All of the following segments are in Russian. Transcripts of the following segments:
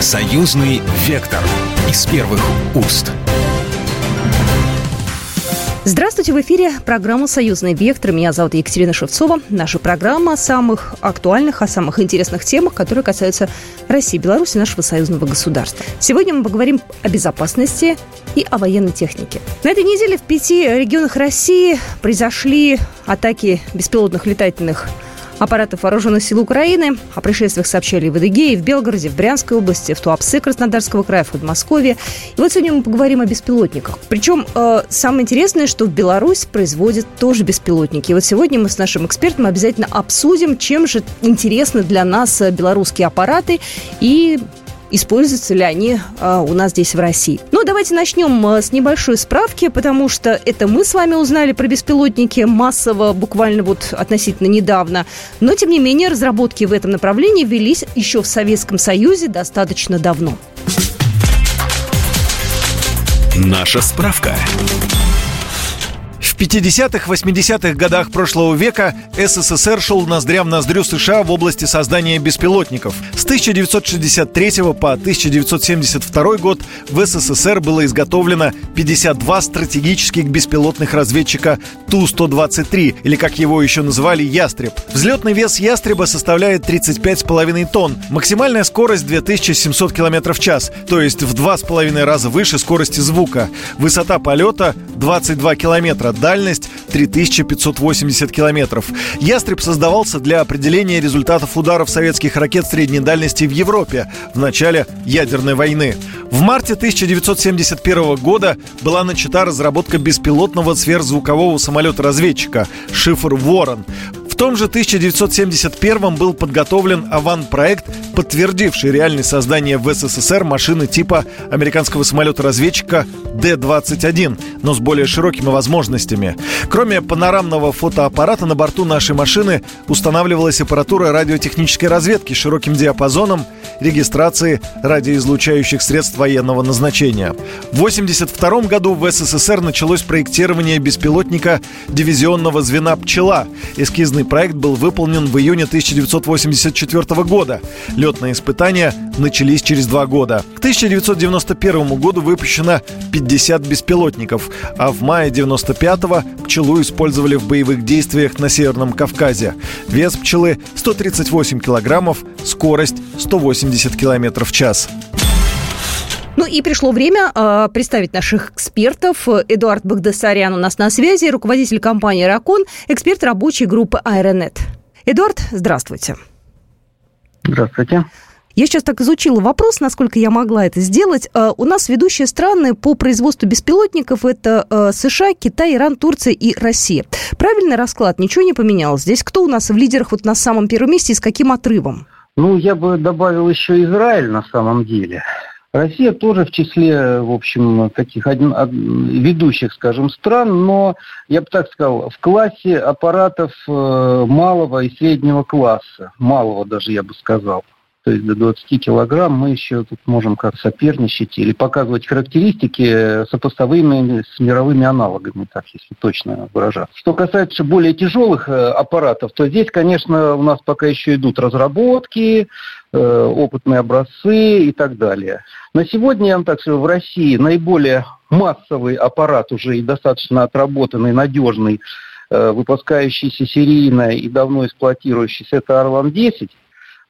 Союзный вектор из первых уст. Здравствуйте, в эфире программа «Союзный вектор». Меня зовут Екатерина Шевцова. Наша программа о самых актуальных, о самых интересных темах, которые касаются России, Беларуси, нашего союзного государства. Сегодня мы поговорим о безопасности и о военной технике. На этой неделе в пяти регионах России произошли атаки беспилотных летательных аппаратов вооруженных сил Украины. О происшествиях сообщали в Адыгее, в Белгороде, в Брянской области, в Туапсе Краснодарского края, в Подмосковье. И вот сегодня мы поговорим о беспилотниках. Причем э, самое интересное, что в Беларусь производят тоже беспилотники. И вот сегодня мы с нашим экспертом обязательно обсудим, чем же интересны для нас белорусские аппараты и используются ли они а, у нас здесь в России. Ну, давайте начнем а, с небольшой справки, потому что это мы с вами узнали про беспилотники массово, буквально вот относительно недавно. Но, тем не менее, разработки в этом направлении велись еще в Советском Союзе достаточно давно. Наша справка. 50-х, 80-х годах прошлого века СССР шел ноздря в ноздрю США в области создания беспилотников. С 1963 по 1972 год в СССР было изготовлено 52 стратегических беспилотных разведчика Ту-123, или как его еще называли, «Ястреб». Взлетный вес «Ястреба» составляет 35,5 тонн, максимальная скорость 2700 км в час, то есть в 2,5 раза выше скорости звука. Высота полета 22 километра, дальность 3580 километров. «Ястреб» создавался для определения результатов ударов советских ракет средней дальности в Европе в начале ядерной войны. В марте 1971 года была начата разработка беспилотного сверхзвукового самолета-разведчика «Шифр Ворон» том же 1971 был подготовлен аван-проект, подтвердивший реальность создания в СССР машины типа американского самолета-разведчика Д-21, но с более широкими возможностями. Кроме панорамного фотоаппарата на борту нашей машины устанавливалась аппаратура радиотехнической разведки с широким диапазоном регистрации радиоизлучающих средств военного назначения. В 1982 году в СССР началось проектирование беспилотника дивизионного звена «Пчела». Эскизный проект был выполнен в июне 1984 года. Летные испытания начались через два года. К 1991 году выпущено 50 беспилотников, а в мае 1995-го пчелу использовали в боевых действиях на Северном Кавказе. Вес пчелы 138 килограммов, скорость 180 километров в час. Ну и пришло время э, представить наших экспертов. Эдуард Багдасарян у нас на связи, руководитель компании «Ракон», эксперт рабочей группы «Аэронет». Эдуард, здравствуйте. Здравствуйте. Я сейчас так изучила вопрос, насколько я могла это сделать. Э, у нас ведущие страны по производству беспилотников – это э, США, Китай, Иран, Турция и Россия. Правильный расклад? Ничего не поменялось? Здесь кто у нас в лидерах вот на самом первом месте и с каким отрывом? Ну, я бы добавил еще Израиль на самом деле. Россия тоже в числе, в общем, таких один, ведущих, скажем, стран, но, я бы так сказал, в классе аппаратов э, малого и среднего класса, малого даже, я бы сказал то есть до 20 килограмм, мы еще тут можем как соперничать или показывать характеристики сопоставимые с мировыми аналогами, так если точно выражаться. Что касается более тяжелых э, аппаратов, то здесь, конечно, у нас пока еще идут разработки, э, опытные образцы и так далее. На сегодня, я вам так скажу, в России наиболее массовый аппарат уже и достаточно отработанный, надежный, э, выпускающийся серийно и давно эксплуатирующийся, это Орлан-10.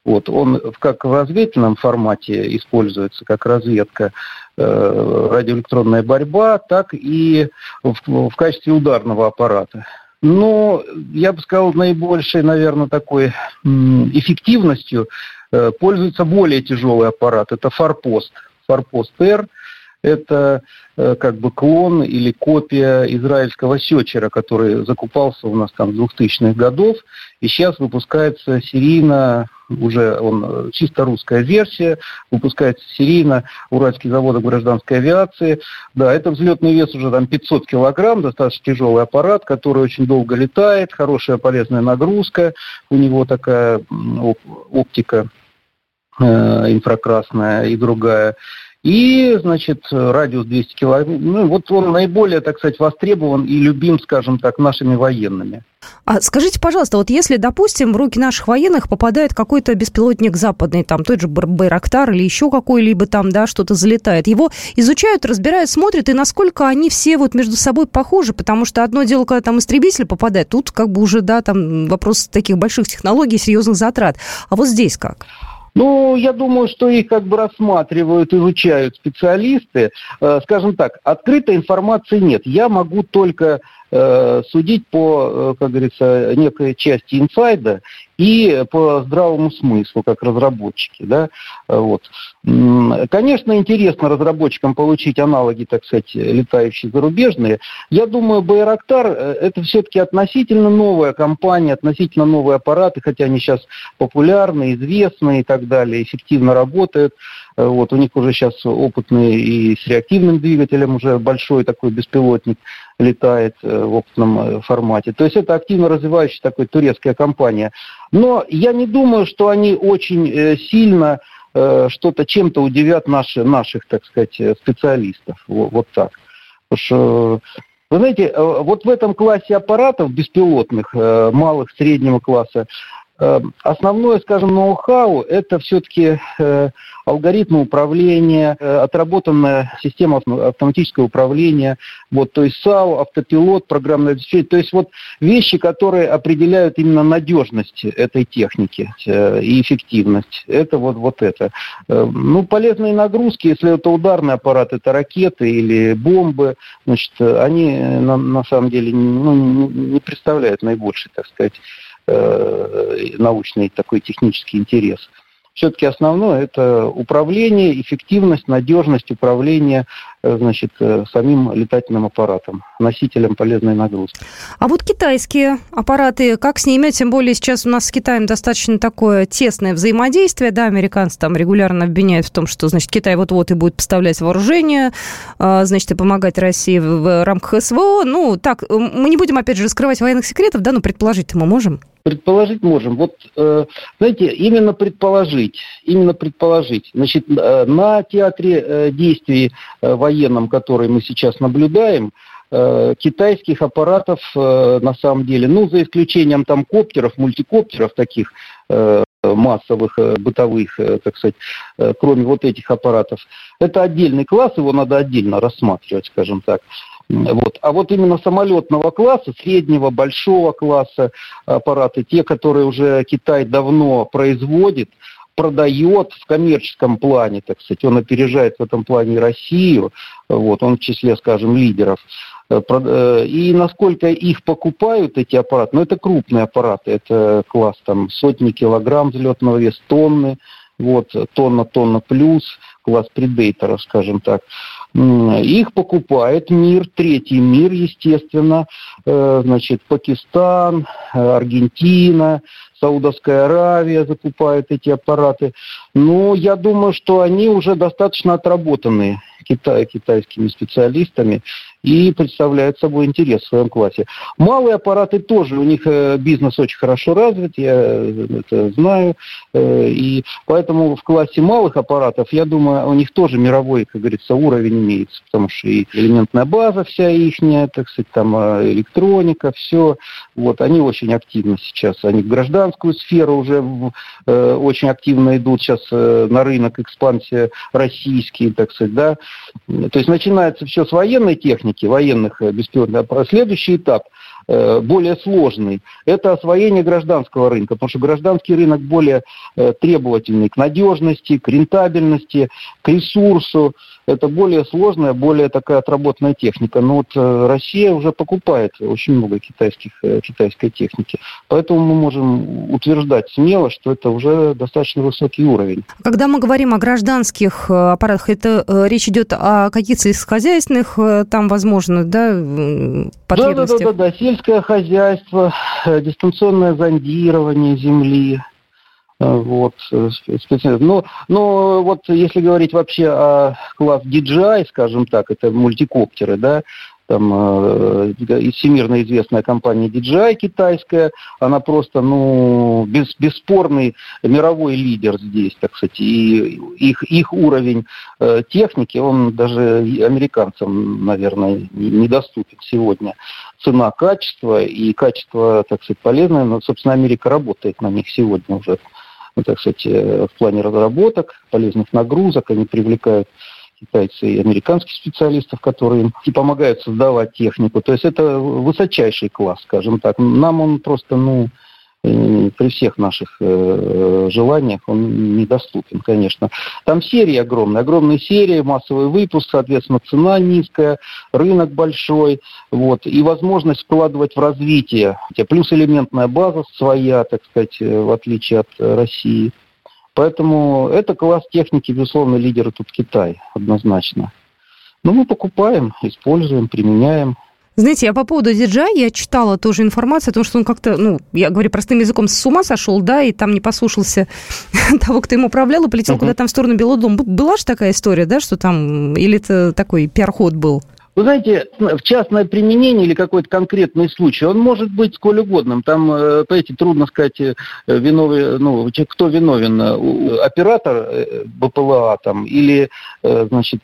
Вот, он как в разведывательном формате используется, как разведка, э, радиоэлектронная борьба, так и в, в качестве ударного аппарата. Но я бы сказал, наибольшей, наверное, такой эффективностью э, пользуется более тяжелый аппарат. Это форпост. Форпост Р – это э, как бы клон или копия израильского сетчера, который закупался у нас там 2000-х годов, и сейчас выпускается серийно, уже он э, чисто русская версия, выпускается серийно Уральский завод гражданской авиации. Да, это взлетный вес уже там 500 килограмм, достаточно тяжелый аппарат, который очень долго летает, хорошая полезная нагрузка, у него такая оптика э, инфракрасная и другая. И, значит, радиус 200 километров. Ну, вот он наиболее, так сказать, востребован и любим, скажем так, нашими военными. А скажите, пожалуйста, вот если, допустим, в руки наших военных попадает какой-то беспилотник западный, там тот же Байрактар или еще какой-либо там, да, что-то залетает, его изучают, разбирают, смотрят, и насколько они все вот между собой похожи, потому что одно дело, когда там истребитель попадает, тут как бы уже, да, там вопрос таких больших технологий, серьезных затрат. А вот здесь как? Ну, я думаю, что их как бы рассматривают, изучают специалисты. Э, скажем так, открытой информации нет. Я могу только э, судить по, э, как говорится, некой части инсайда и по здравому смыслу, как разработчики. Да? Вот. Конечно, интересно разработчикам получить аналоги, так сказать, летающие зарубежные. Я думаю, Байрактар э, – это все-таки относительно новая компания, относительно новые аппараты, хотя они сейчас популярны, известны и так далее, эффективно работают. Вот, у них уже сейчас опытный и с реактивным двигателем уже большой такой беспилотник летает э, в опытном э, формате. То есть это активно развивающая такой турецкая компания. Но я не думаю, что они очень сильно что-то чем-то удивят наши, наших, так сказать, специалистов. Вот, вот так. Потому что вы знаете, вот в этом классе аппаратов беспилотных, малых, среднего класса, основное, скажем, ноу-хау – это все-таки э, алгоритмы управления, э, отработанная система автоматического управления, вот, то есть САУ, автопилот, программное обеспечение, то есть вот вещи, которые определяют именно надежность этой техники э, и эффективность. Это вот, вот это. Ну, полезные нагрузки, если это ударный аппарат, это ракеты или бомбы, значит, они на, на самом деле ну, не представляют наибольший, так сказать, научный такой технический интерес. Все-таки основное это управление, эффективность, надежность управления Э, значит, э, самим летательным аппаратом, носителем полезной нагрузки. А вот китайские аппараты, как с ними, тем более сейчас у нас с Китаем достаточно такое тесное взаимодействие, да, американцы там регулярно обвиняют в том, что, значит, Китай вот-вот и будет поставлять вооружение, а, значит, и помогать России в рамках СВО. Ну, так, мы не будем, опять же, раскрывать военных секретов, да, но предположить мы можем? Предположить можем. Вот, э, знаете, именно предположить, именно предположить. Значит, на театре действий военном, который мы сейчас наблюдаем, э, китайских аппаратов э, на самом деле, ну, за исключением там коптеров, мультикоптеров таких э, массовых, бытовых, так сказать, кроме вот этих аппаратов. Это отдельный класс, его надо отдельно рассматривать, скажем так. Вот. А вот именно самолетного класса, среднего, большого класса аппараты, те, которые уже Китай давно производит, продает в коммерческом плане, так сказать, он опережает в этом плане Россию, вот, он в числе, скажем, лидеров. Э, э, и насколько их покупают, эти аппараты, ну, это крупные аппараты, это класс там сотни килограмм взлетного веса, тонны, вот, тонна, тонна плюс, класс предейтера, скажем так. Их покупает мир, третий мир, естественно, э, значит, Пакистан, Аргентина, Саудовская Аравия закупает эти аппараты. Но я думаю, что они уже достаточно отработанные Китай, китайскими специалистами и представляют собой интерес в своем классе. Малые аппараты тоже, у них э, бизнес очень хорошо развит, я э, это знаю, э, и поэтому в классе малых аппаратов, я думаю, у них тоже мировой, как говорится, уровень имеется, потому что и элементная база вся ихняя, так сказать, там электроника, все, вот, они очень активны сейчас, они в гражданскую сферу уже очень активно идут сейчас на рынок экспансия российский, так сказать, да, то есть начинается все с военной техники, военных э, беспилотных. А следующий этап э, более сложный. Это освоение гражданского рынка, потому что гражданский рынок более э, требовательный к надежности, к рентабельности, к ресурсу, это более сложная, более такая отработанная техника. Но вот э, Россия уже покупает очень много китайских, э, китайской техники. Поэтому мы можем утверждать смело, что это уже достаточно высокий уровень. Когда мы говорим о гражданских э, аппаратах, это речь идет о каких-то сельскохозяйственных, там, возможно, да, потребностях? Да, да, да, да, сельское хозяйство, дистанционное зондирование земли, вот, э, специально. Но, но вот если говорить вообще о класс DJI, скажем так, это мультикоптеры, да, там э, всемирно известная компания DJI китайская, она просто, ну, без, бесспорный мировой лидер здесь, так сказать, и их, их уровень э, техники, он даже американцам, наверное, недоступен сегодня. Цена, качество и качество, так сказать, полезное, но, собственно, Америка работает на них сегодня уже, ну, так сказать, э, в плане разработок, полезных нагрузок, они привлекают китайцы и американских специалистов, которые им и помогают создавать технику. То есть это высочайший класс, скажем так. Нам он просто, ну, при всех наших э, желаниях он недоступен, конечно. Там серии огромные, огромные серии, массовый выпуск, соответственно, цена низкая, рынок большой, вот, и возможность вкладывать в развитие. Плюс элементная база своя, так сказать, э, в отличие от России. Поэтому это класс техники, безусловно, лидеры тут Китай, однозначно. Но мы покупаем, используем, применяем. Знаете, я по поводу DJI, я читала тоже информацию о том, что он как-то, ну, я говорю простым языком, с ума сошел, да, и там не послушался того, кто им управлял, и полетел uh-huh. куда-то в сторону Белого дома. Была же такая история, да, что там, или это такой пиар-ход был? Вы знаете, в частное применение или какой-то конкретный случай, он может быть сколь угодным. Там, э, понимаете, трудно сказать, э, виновен, ну, кто виновен, э, оператор БПЛА там, или, значит,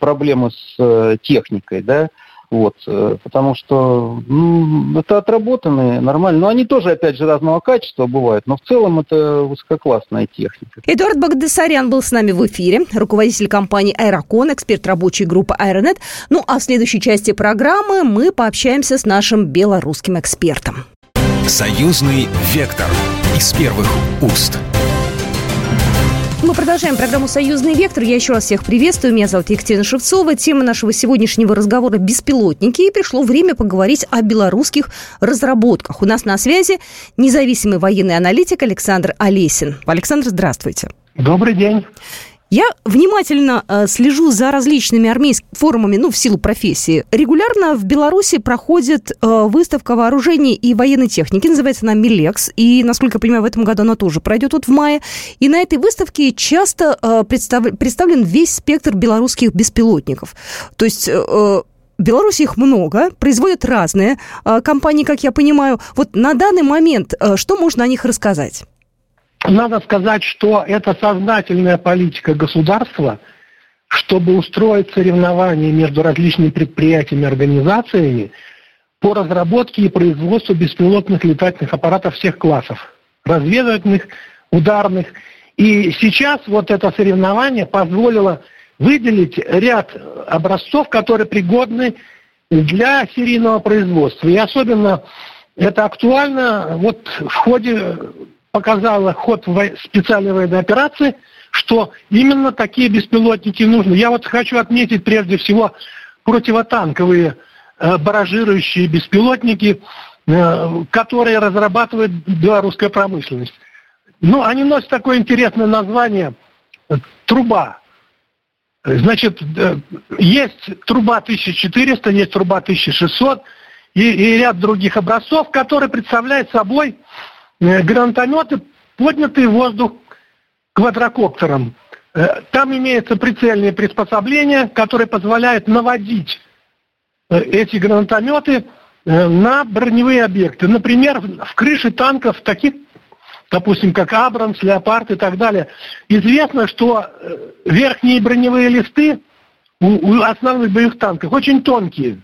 проблемы с техникой, да, вот, э, потому что ну, это отработанные, нормально. Но они тоже, опять же, разного качества бывают, но в целом это высококлассная техника. Эдуард Багдасарян был с нами в эфире, руководитель компании «Аэрокон», эксперт рабочей группы «Аэронет». Ну, а в следующей части программы мы пообщаемся с нашим белорусским экспертом. Союзный вектор из первых уст. Продолжаем программу «Союзный вектор». Я еще раз всех приветствую. Меня зовут Екатерина Шевцова. Тема нашего сегодняшнего разговора – беспилотники. И пришло время поговорить о белорусских разработках. У нас на связи независимый военный аналитик Александр Олесин. Александр, здравствуйте. Добрый день. Я внимательно э, слежу за различными армейскими форумами, ну, в силу профессии. Регулярно в Беларуси проходит э, выставка вооружений и военной техники, называется она «Милекс», и, насколько я понимаю, в этом году она тоже пройдет вот в мае. И на этой выставке часто э, представ... представлен весь спектр белорусских беспилотников. То есть... Э, в Беларуси их много, производят разные э, компании, как я понимаю. Вот на данный момент э, что можно о них рассказать? Надо сказать, что это сознательная политика государства, чтобы устроить соревнования между различными предприятиями и организациями по разработке и производству беспилотных летательных аппаратов всех классов, разведывательных, ударных. И сейчас вот это соревнование позволило выделить ряд образцов, которые пригодны для серийного производства. И особенно это актуально вот в ходе показала ход специальной военной операции, что именно такие беспилотники нужны. Я вот хочу отметить прежде всего противотанковые э, баражирующие беспилотники, э, которые разрабатывает белорусская промышленность. Ну, они носят такое интересное название «труба». Значит, э, есть труба 1400, есть труба 1600 и, и ряд других образцов, которые представляют собой гранатометы, поднятые в воздух квадрокоптером. Э, там имеются прицельные приспособления, которые позволяют наводить э, эти гранатометы на броневые объекты. Например, в крыше танков, таких, допустим, как Абрамс, Леопард и так далее, известно, что верхние броневые листы у основных боевых танков очень тонкие.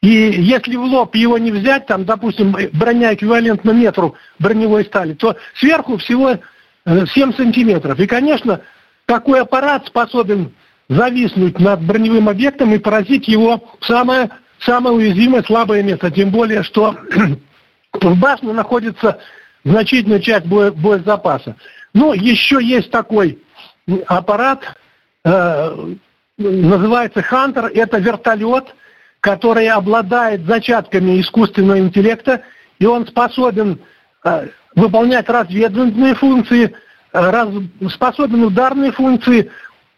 И если в лоб его не взять, там, допустим, броня эквивалентна метру броневой стали, то сверху всего 7 э, сантиметров. И, конечно, такой аппарат способен зависнуть над броневым объектом и поразить его самое, самое уязвимое, слабое место. Тем более, что в башне находится значительная часть боя, боезапаса. Ну, еще есть такой аппарат, э, называется «Хантер». Это вертолет – который обладает зачатками искусственного интеллекта, и он способен э, выполнять разведывательные функции, э, раз, способен ударные функции,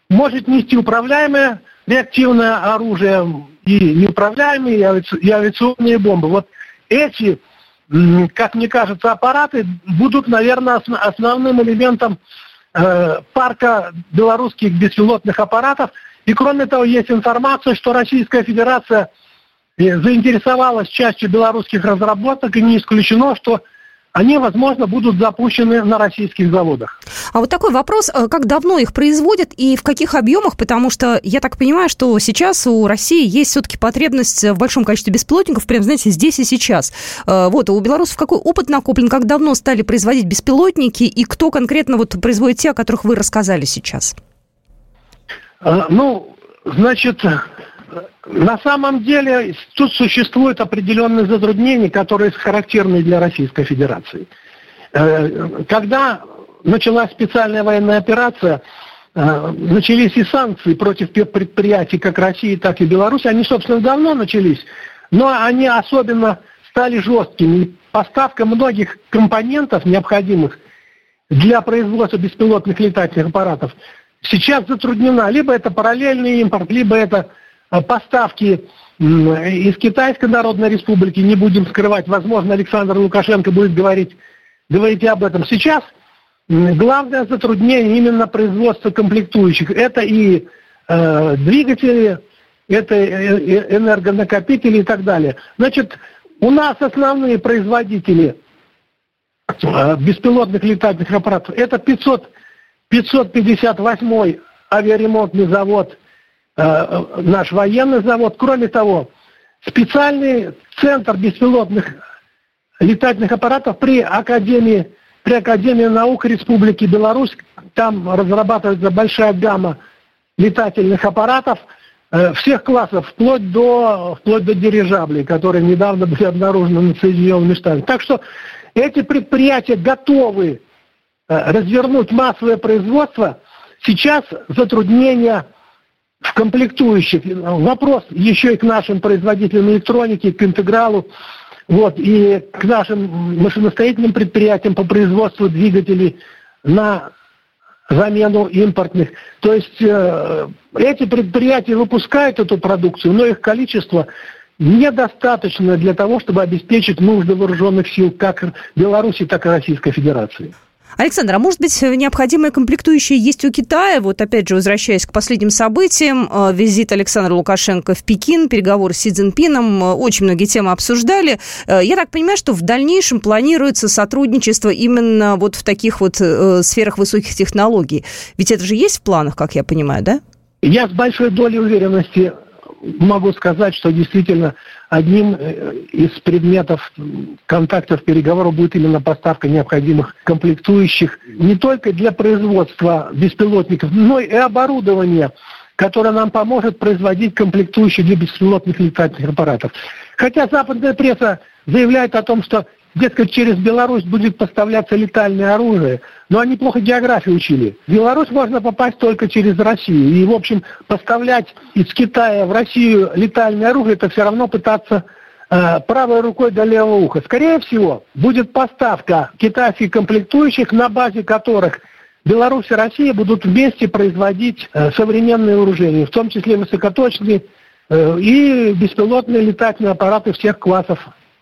может нести управляемое реактивное оружие и неуправляемые, и, авиа, и авиационные бомбы. Вот эти, как мне кажется, аппараты будут, наверное, основ, основным элементом э, парка белорусских беспилотных аппаратов – и кроме того, есть информация, что Российская Федерация заинтересовалась частью белорусских разработок, и не исключено, что они, возможно, будут запущены на российских заводах. А вот такой вопрос, э, как давно их производят и в каких объемах, потому что я так понимаю, что сейчас у России есть все-таки потребность в большом количестве беспилотников, прям, знаете, здесь и сейчас. Э, вот, у белорусов какой опыт накоплен, как давно стали производить беспилотники, и кто конкретно вот производит те, о которых вы рассказали сейчас? Э, ну, значит, на самом деле тут существуют определенные затруднения, которые характерны для Российской Федерации. Э, когда началась специальная военная операция, э, начались и санкции против предприятий как России, так и Беларуси. Они, собственно, давно начались, но они особенно стали жесткими. Поставка многих компонентов, необходимых для производства беспилотных летательных аппаратов, сейчас затруднена. Либо это параллельный импорт, либо это поставки из Китайской Народной Республики, не будем скрывать, возможно, Александр Лукашенко будет говорить, говорить об этом сейчас. Главное затруднение именно производства комплектующих. Это и э, двигатели, это э, э, энергонакопители и так далее. Значит, у нас основные производители э, беспилотных летательных аппаратов это 500, 558 авиаремонтный завод Э, наш военный завод. Кроме того, специальный центр беспилотных летательных аппаратов при Академии, при Академии наук Республики Беларусь. Там разрабатывается большая гамма летательных аппаратов э, всех классов, вплоть до, вплоть до дирижаблей, которые недавно были обнаружены над Соединенными Штатами. Так что эти предприятия готовы э, развернуть массовое производство. Сейчас затруднения комплектующих. Вопрос еще и к нашим производителям электроники, к интегралу, вот, и к нашим машиностроительным предприятиям по производству двигателей на замену импортных. То есть э, эти предприятия выпускают эту продукцию, но их количество недостаточно для того, чтобы обеспечить нужды вооруженных сил как Беларуси, так и Российской Федерации. Александр, а может быть, необходимые комплектующие есть у Китая? Вот опять же, возвращаясь к последним событиям, э, визит Александра Лукашенко в Пекин, переговоры с Си Цзиньпином, э, очень многие темы обсуждали. Э, я так понимаю, что в дальнейшем планируется сотрудничество именно вот в таких вот сферах высоких технологий. Ведь это же есть в планах, как я понимаю, да? Я с большой долей уверенности могу сказать, что действительно одним э, из предметов контактов переговоров будет именно поставка необходимых комплектующих не только для производства беспилотников, но и оборудования, которое нам поможет производить комплектующие для беспилотных летательных аппаратов. Хотя западная пресса заявляет о том, что Дескать, через Беларусь будет поставляться летальное оружие, но они плохо географию учили. В Беларусь можно попасть только через Россию. И, в общем, поставлять из Китая в Россию летальное оружие, это все равно пытаться э, правой рукой до левого уха. Скорее всего, будет поставка китайских комплектующих, на базе которых Беларусь и Россия будут вместе производить э, современные вооружения, в том числе высокоточные э, и беспилотные летательные аппараты всех классов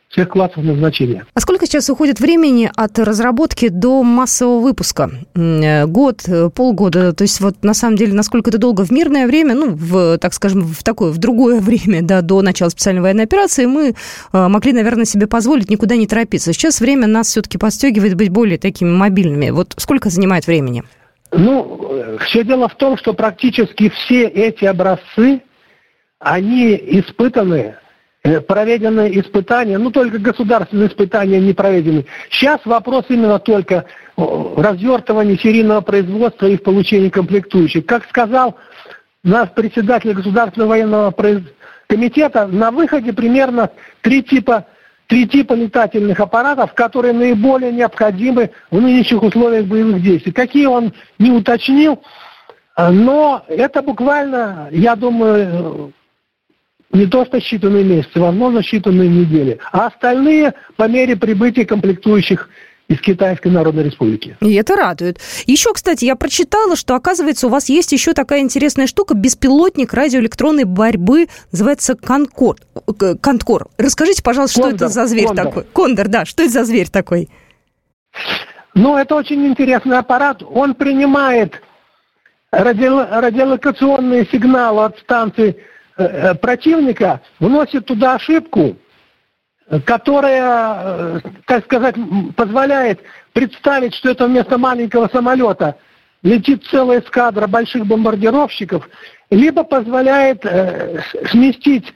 всех классов назначения. А сколько сейчас уходит времени от разработки до массового выпуска? Э, год, э, полгода? То есть вот на самом деле, насколько это долго в мирное время, ну, в, так скажем, в такое, в другое время, да, до начала специальной военной операции, мы э, могли, наверное, себе позволить никуда не торопиться. Сейчас время нас все-таки подстегивает быть более такими мобильными. Вот сколько занимает времени? Ну, все дело в том, что практически все эти образцы, они испытаны проведены испытания, ну только государственные испытания не проведены. Сейчас вопрос именно только развертывания серийного производства и в получении комплектующих. Как сказал наш председатель Государственного военного комитета, на выходе примерно три типа, три типа летательных аппаратов, которые наиболее необходимы в нынешних условиях боевых действий. Какие он не уточнил, но это буквально, я думаю, не то что считанные месяцы, возможно, считанные недели. А остальные по мере прибытия комплектующих из Китайской Народной Республики. И это радует. Еще, кстати, я прочитала, что, оказывается, у вас есть еще такая интересная штука, беспилотник радиоэлектронной борьбы, называется Конкор. Конкор. Расскажите, пожалуйста, Кондор, что это за зверь Кондор. такой? Кондор, да, что это за зверь такой? Ну, это очень интересный аппарат. Он принимает радиолокационные сигналы от станции э, противника вносит туда ошибку, которая, так сказать, позволяет представить, что это вместо маленького самолета летит целая эскадра больших бомбардировщиков, либо позволяет э, сместить,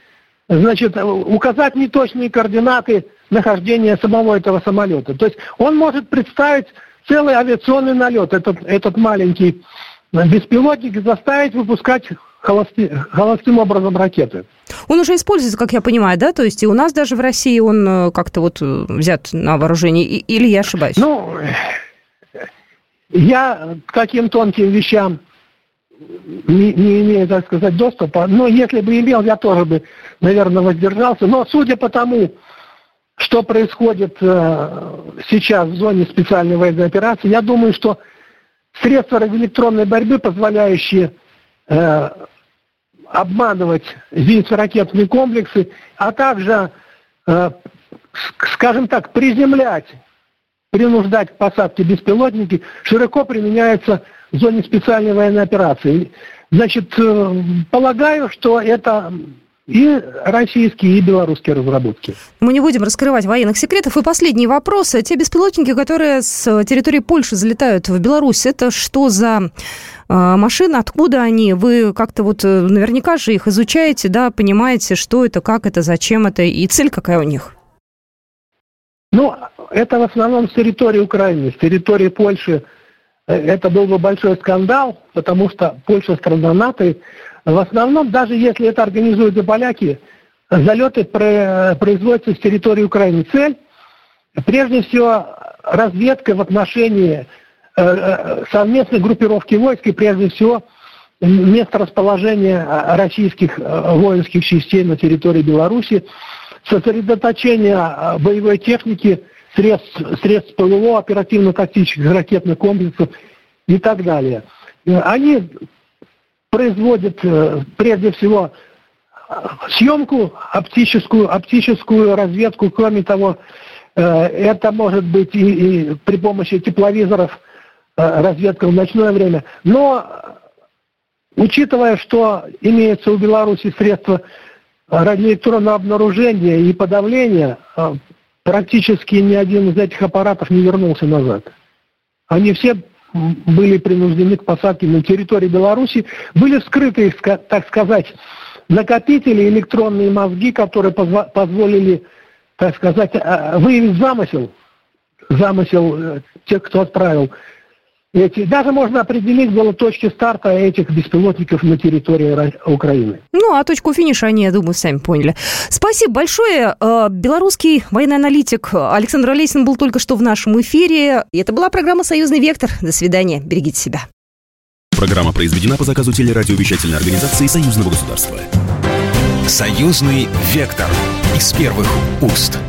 значит, указать неточные координаты нахождения самого этого самолета. То есть он может представить целый авиационный налет, этот, этот маленький беспилотник, и заставить выпускать холости, холостым образом ракеты. Он уже используется, как я понимаю, да? То есть и у нас даже в России он э, как-то вот э, взят на вооружение, или я ошибаюсь? Ну, я к таким тонким вещам не, не имею, так сказать, доступа, но если бы имел, я тоже бы, наверное, воздержался. Но судя по тому, что происходит э, сейчас в зоне специальной военной операции, я думаю, что средства радиоэлектронной борьбы, позволяющие э, обманывать зенитно-ракетные комплексы, а также, э, скажем так, приземлять, принуждать к посадке беспилотники, широко применяются в зоне специальной военной операции. Значит, э, полагаю, что это и российские, и белорусские разработки. Мы не будем раскрывать военных секретов. И последний вопрос. Те беспилотники, которые с территории Польши залетают в Беларусь, это что за а, машины, откуда они? Вы как-то вот э, наверняка же их изучаете, да, понимаете, что это, как это, зачем это и цель какая у них? Ну, это в основном с территории Украины, с территории Польши. Э, это был бы большой скандал, потому что Польша страна НАТО. В основном, даже если это организуют и поляки, залеты производятся с территории Украины. Цель, прежде всего, разведка в отношении Э, э, совместной группировки войск и прежде всего место расположения э, российских воинских частей на территории Беларуси, сосредоточение боевой техники, средств, средств ПВО, оперативно-тактических ракетных комплексов и так далее. Они производят прежде всего съемку, оптическую, оптическую разведку, кроме того, это может быть и, и при помощи тепловизоров – Э, разведка в ночное время. Но, учитывая, что имеется у Беларуси средства радиоэлектронного обнаружения и подавления, э, практически ни один из этих аппаратов не вернулся назад. Они все были принуждены к посадке на территории Беларуси. Были вскрыты, так сказать, накопители, электронные мозги, которые позволили, так сказать, э, выявить замысел, замысел тех, кто отправил эти, даже можно определить было точки старта этих беспилотников на территории Украины. Ну, а точку финиша они, я думаю, сами поняли. Спасибо большое. Э, белорусский военный аналитик Александр Олесин был только что в нашем эфире. И это была программа «Союзный вектор». До свидания. Берегите себя. Программа произведена по заказу телерадиовещательной организации Союзного государства. «Союзный вектор» из первых уст.